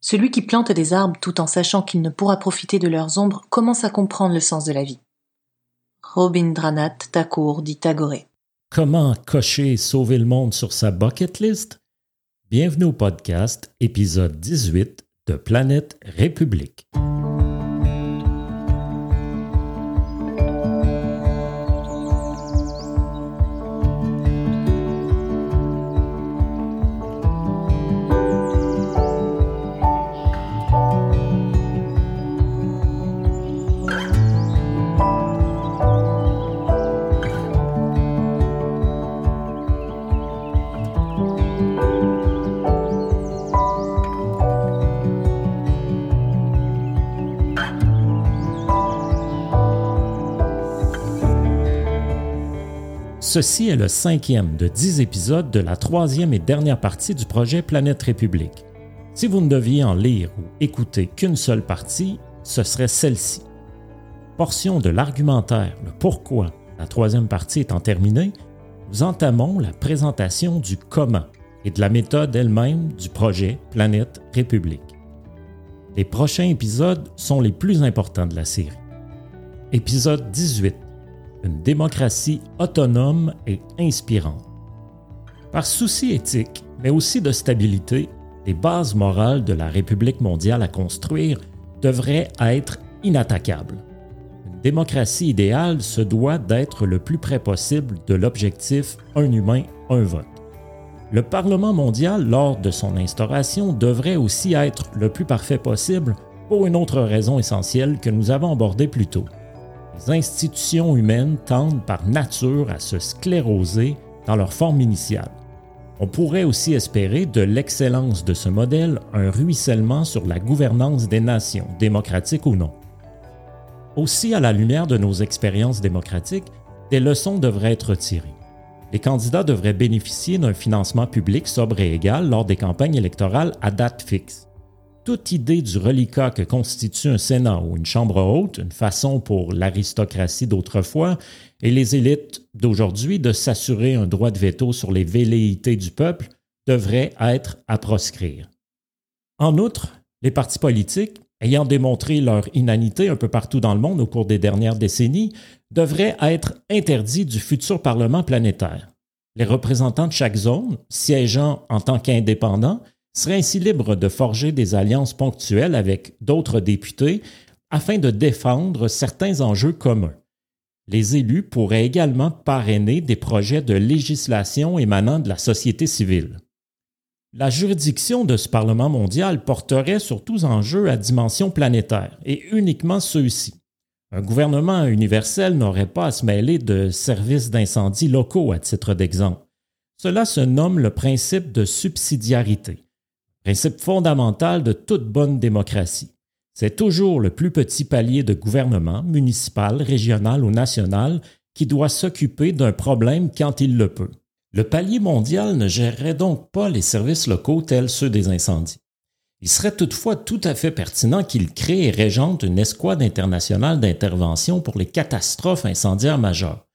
Celui qui plante des arbres tout en sachant qu'il ne pourra profiter de leurs ombres commence à comprendre le sens de la vie. Robindranath Thakur dit Tagore. Comment cocher sauver le monde sur sa bucket list? Bienvenue au podcast, épisode 18 de Planète République. Ceci est le cinquième de dix épisodes de la troisième et dernière partie du projet Planète République. Si vous ne deviez en lire ou écouter qu'une seule partie, ce serait celle-ci. Portion de l'argumentaire, le pourquoi la troisième partie étant terminée, nous entamons la présentation du comment et de la méthode elle-même du projet Planète République. Les prochains épisodes sont les plus importants de la série. Épisode 18 une démocratie autonome et inspirante. Par souci éthique, mais aussi de stabilité, les bases morales de la République mondiale à construire devraient être inattaquables. Une démocratie idéale se doit d'être le plus près possible de l'objectif un humain, un vote. Le Parlement mondial, lors de son instauration, devrait aussi être le plus parfait possible pour une autre raison essentielle que nous avons abordée plus tôt les institutions humaines tendent par nature à se scléroser dans leur forme initiale. On pourrait aussi espérer de l'excellence de ce modèle un ruissellement sur la gouvernance des nations, démocratiques ou non. Aussi, à la lumière de nos expériences démocratiques, des leçons devraient être tirées. Les candidats devraient bénéficier d'un financement public sobre et égal lors des campagnes électorales à date fixe toute idée du reliquat que constitue un Sénat ou une Chambre haute, une façon pour l'aristocratie d'autrefois et les élites d'aujourd'hui de s'assurer un droit de veto sur les velléités du peuple, devrait être à proscrire. En outre, les partis politiques, ayant démontré leur inanité un peu partout dans le monde au cours des dernières décennies, devraient être interdits du futur Parlement planétaire. Les représentants de chaque zone, siégeant en tant qu'indépendants, serait ainsi libre de forger des alliances ponctuelles avec d'autres députés afin de défendre certains enjeux communs. Les élus pourraient également parrainer des projets de législation émanant de la société civile. La juridiction de ce Parlement mondial porterait sur tous enjeux à dimension planétaire, et uniquement ceux-ci. Un gouvernement universel n'aurait pas à se mêler de services d'incendie locaux, à titre d'exemple. Cela se nomme le principe de subsidiarité principe fondamental de toute bonne démocratie. C'est toujours le plus petit palier de gouvernement, municipal, régional ou national, qui doit s'occuper d'un problème quand il le peut. Le palier mondial ne gérerait donc pas les services locaux tels ceux des incendies. Il serait toutefois tout à fait pertinent qu'il crée et régente une escouade internationale d'intervention pour les catastrophes incendiaires majeures.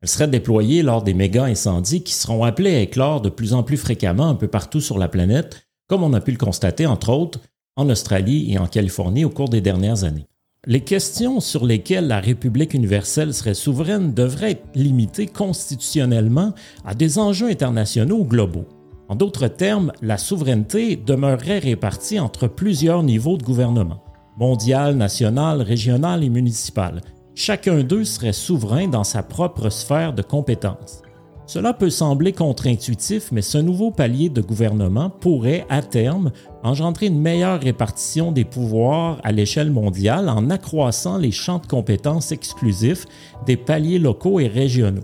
Elle serait déployée lors des méga incendies qui seront appelés à éclore de plus en plus fréquemment un peu partout sur la planète comme on a pu le constater entre autres en Australie et en Californie au cours des dernières années. Les questions sur lesquelles la République universelle serait souveraine devraient être limitées constitutionnellement à des enjeux internationaux ou globaux. En d'autres termes, la souveraineté demeurerait répartie entre plusieurs niveaux de gouvernement, mondial, national, régional et municipal. Chacun d'eux serait souverain dans sa propre sphère de compétences. Cela peut sembler contre-intuitif, mais ce nouveau palier de gouvernement pourrait, à terme, engendrer une meilleure répartition des pouvoirs à l'échelle mondiale en accroissant les champs de compétences exclusifs des paliers locaux et régionaux.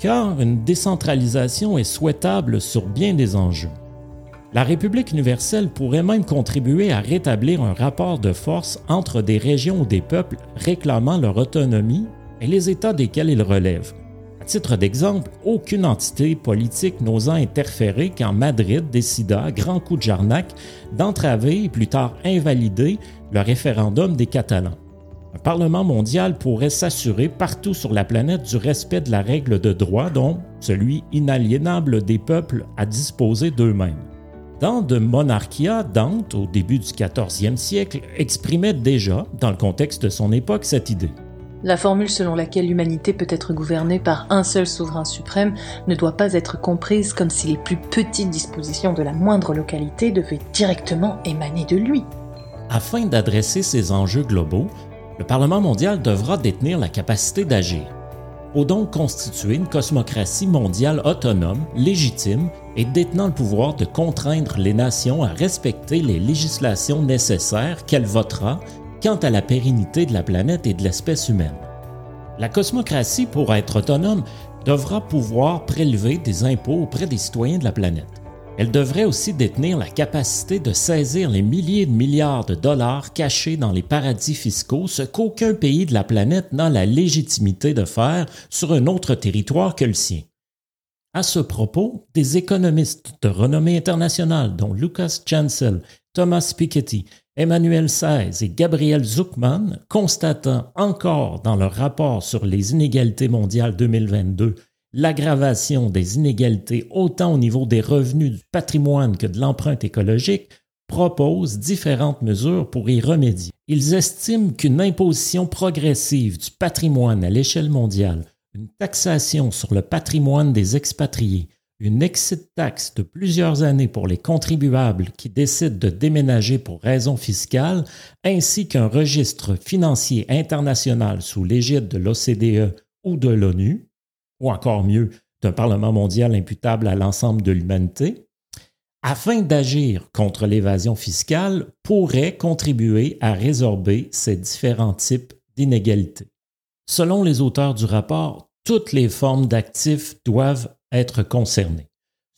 Car une décentralisation est souhaitable sur bien des enjeux. La République universelle pourrait même contribuer à rétablir un rapport de force entre des régions ou des peuples réclamant leur autonomie et les États desquels ils relèvent titre d'exemple, aucune entité politique n'osant interférer quand Madrid décida, à grand coup de jarnac, d'entraver et plus tard invalider le référendum des Catalans. Un Parlement mondial pourrait s'assurer partout sur la planète du respect de la règle de droit, dont celui inaliénable des peuples à disposer d'eux-mêmes. Dans De Monarchia, Dante, au début du 14e siècle, exprimait déjà, dans le contexte de son époque, cette idée. La formule selon laquelle l'humanité peut être gouvernée par un seul souverain suprême ne doit pas être comprise comme si les plus petites dispositions de la moindre localité devaient directement émaner de lui. Afin d'adresser ces enjeux globaux, le Parlement mondial devra détenir la capacité d'agir. Faut donc constituer une cosmocratie mondiale autonome, légitime et détenant le pouvoir de contraindre les nations à respecter les législations nécessaires qu'elle votera quant à la pérennité de la planète et de l'espèce humaine. La cosmocratie, pour être autonome, devra pouvoir prélever des impôts auprès des citoyens de la planète. Elle devrait aussi détenir la capacité de saisir les milliers de milliards de dollars cachés dans les paradis fiscaux, ce qu'aucun pays de la planète n'a la légitimité de faire sur un autre territoire que le sien. À ce propos, des économistes de renommée internationale, dont Lucas Chancel, Thomas Piketty, Emmanuel Saez et Gabriel Zuckman, constatant encore dans leur rapport sur les inégalités mondiales 2022 l'aggravation des inégalités autant au niveau des revenus du patrimoine que de l'empreinte écologique, proposent différentes mesures pour y remédier. Ils estiment qu'une imposition progressive du patrimoine à l'échelle mondiale, une taxation sur le patrimoine des expatriés, une exit taxe de plusieurs années pour les contribuables qui décident de déménager pour raisons fiscales, ainsi qu'un registre financier international sous l'égide de l'OCDE ou de l'ONU, ou encore mieux, d'un Parlement mondial imputable à l'ensemble de l'humanité, afin d'agir contre l'évasion fiscale, pourrait contribuer à résorber ces différents types d'inégalités. Selon les auteurs du rapport, toutes les formes d'actifs doivent être concernées,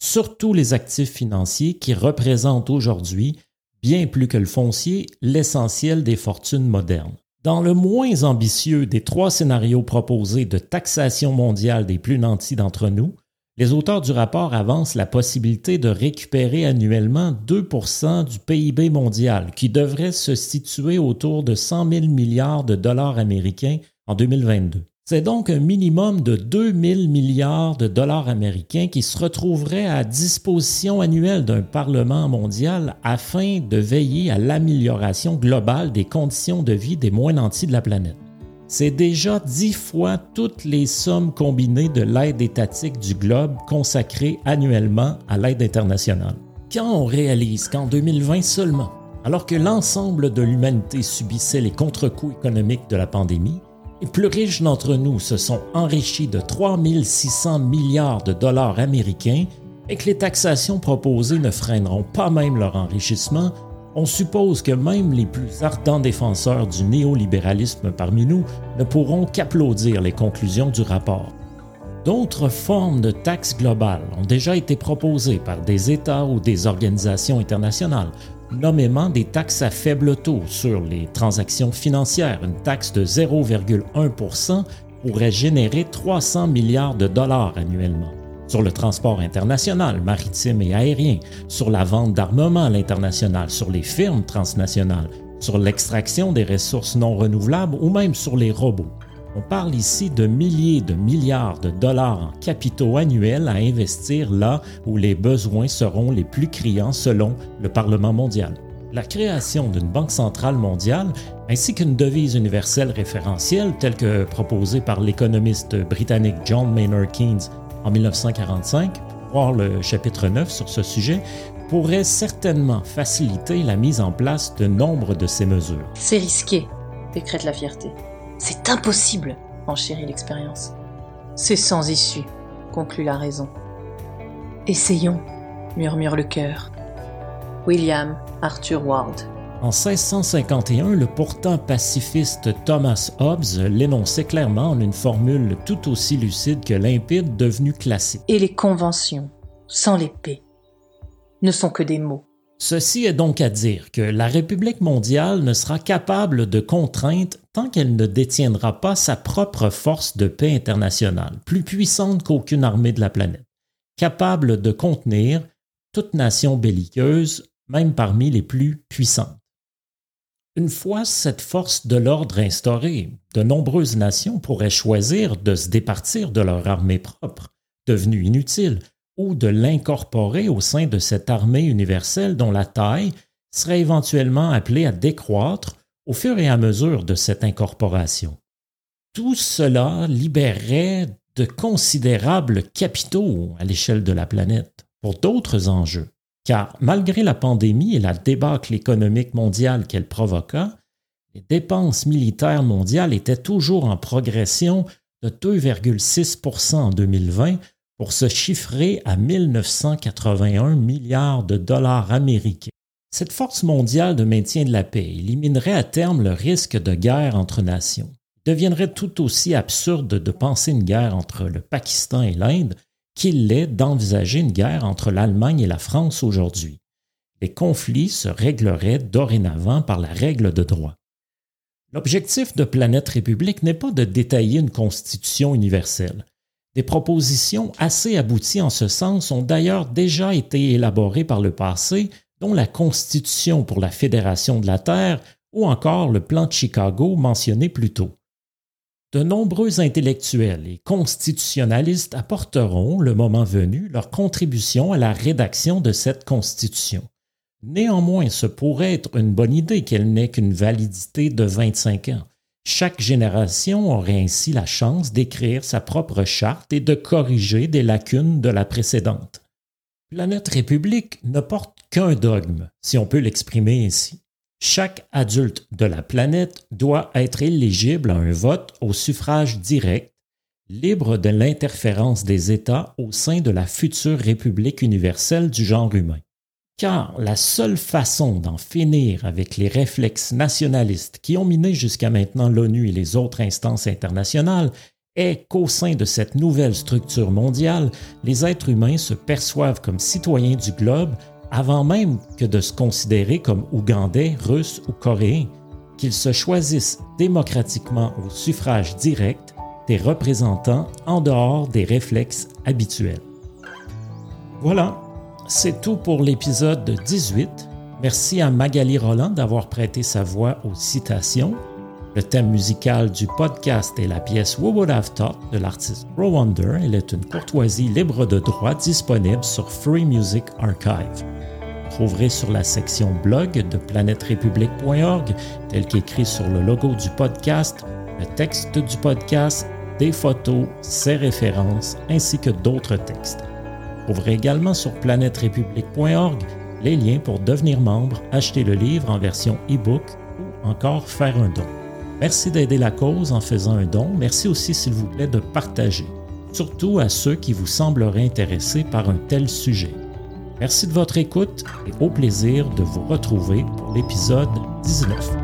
surtout les actifs financiers qui représentent aujourd'hui, bien plus que le foncier, l'essentiel des fortunes modernes. Dans le moins ambitieux des trois scénarios proposés de taxation mondiale des plus nantis d'entre nous, les auteurs du rapport avancent la possibilité de récupérer annuellement 2% du PIB mondial, qui devrait se situer autour de 100 000 milliards de dollars américains en 2022. C'est donc un minimum de 2000 milliards de dollars américains qui se retrouveraient à disposition annuelle d'un Parlement mondial afin de veiller à l'amélioration globale des conditions de vie des moins nantis de la planète. C'est déjà dix fois toutes les sommes combinées de l'aide étatique du globe consacrée annuellement à l'aide internationale. Quand on réalise qu'en 2020 seulement, alors que l'ensemble de l'humanité subissait les contre-coups économiques de la pandémie, les plus riches d'entre nous se sont enrichis de 3600 milliards de dollars américains et que les taxations proposées ne freineront pas même leur enrichissement, on suppose que même les plus ardents défenseurs du néolibéralisme parmi nous ne pourront qu'applaudir les conclusions du rapport. D'autres formes de taxes globales ont déjà été proposées par des États ou des organisations internationales, nommément des taxes à faible taux sur les transactions financières. Une taxe de 0,1% pourrait générer 300 milliards de dollars annuellement. Sur le transport international, maritime et aérien, sur la vente d'armement à l'international, sur les firmes transnationales, sur l'extraction des ressources non renouvelables ou même sur les robots. On parle ici de milliers de milliards de dollars en capitaux annuels à investir là où les besoins seront les plus criants selon le Parlement mondial. La création d'une banque centrale mondiale ainsi qu'une devise universelle référentielle telle que proposée par l'économiste britannique John Maynard Keynes en 1945, voir le chapitre 9 sur ce sujet, pourrait certainement faciliter la mise en place de nombre de ces mesures. C'est risqué, décrète la fierté. C'est impossible, enchérit l'expérience. C'est sans issue, conclut la raison. Essayons, murmure le cœur. William Arthur Ward. En 1651, le pourtant pacifiste Thomas Hobbes l'énonçait clairement en une formule tout aussi lucide que limpide devenue classique. Et les conventions, sans l'épée, ne sont que des mots. Ceci est donc à dire que la République mondiale ne sera capable de contrainte tant qu'elle ne détiendra pas sa propre force de paix internationale, plus puissante qu'aucune armée de la planète, capable de contenir toute nation belliqueuse, même parmi les plus puissantes. Une fois cette force de l'ordre instaurée, de nombreuses nations pourraient choisir de se départir de leur armée propre, devenue inutile, ou de l'incorporer au sein de cette armée universelle dont la taille serait éventuellement appelée à décroître au fur et à mesure de cette incorporation. Tout cela libérerait de considérables capitaux à l'échelle de la planète pour d'autres enjeux, car malgré la pandémie et la débâcle économique mondiale qu'elle provoqua, les dépenses militaires mondiales étaient toujours en progression de 2,6% en 2020 pour se chiffrer à 1981 milliards de dollars américains. Cette force mondiale de maintien de la paix éliminerait à terme le risque de guerre entre nations. Il deviendrait tout aussi absurde de penser une guerre entre le Pakistan et l'Inde qu'il l'est d'envisager une guerre entre l'Allemagne et la France aujourd'hui. Les conflits se régleraient dorénavant par la règle de droit. L'objectif de Planète République n'est pas de détailler une constitution universelle. Des propositions assez abouties en ce sens ont d'ailleurs déjà été élaborées par le passé, dont la Constitution pour la Fédération de la Terre ou encore le plan de Chicago mentionné plus tôt. De nombreux intellectuels et constitutionnalistes apporteront, le moment venu, leur contribution à la rédaction de cette Constitution. Néanmoins, ce pourrait être une bonne idée qu'elle n'ait qu'une validité de 25 ans. Chaque génération aurait ainsi la chance d'écrire sa propre charte et de corriger des lacunes de la précédente. Planète République ne porte qu'un dogme, si on peut l'exprimer ainsi. Chaque adulte de la planète doit être éligible à un vote au suffrage direct, libre de l'interférence des États au sein de la future République universelle du genre humain car la seule façon d'en finir avec les réflexes nationalistes qui ont miné jusqu'à maintenant l'ONU et les autres instances internationales est qu'au sein de cette nouvelle structure mondiale, les êtres humains se perçoivent comme citoyens du globe avant même que de se considérer comme Ougandais, Russes ou Coréens, qu'ils se choisissent démocratiquement au suffrage direct des représentants en dehors des réflexes habituels. Voilà, c'est tout pour l'épisode 18. Merci à Magali Roland d'avoir prêté sa voix aux citations. Le thème musical du podcast est la pièce We Would Have Thought de l'artiste Pro Wonder. Elle est une courtoisie libre de droit disponible sur Free Music Archive. Vous trouverez sur la section blog de planèterépublique.org, tel qu'écrit sur le logo du podcast, le texte du podcast, des photos, ses références ainsi que d'autres textes. Trouverez également sur planèterépublique.org les liens pour devenir membre, acheter le livre en version e-book ou encore faire un don. Merci d'aider la cause en faisant un don. Merci aussi, s'il vous plaît, de partager, surtout à ceux qui vous sembleraient intéressés par un tel sujet. Merci de votre écoute et au plaisir de vous retrouver pour l'épisode 19.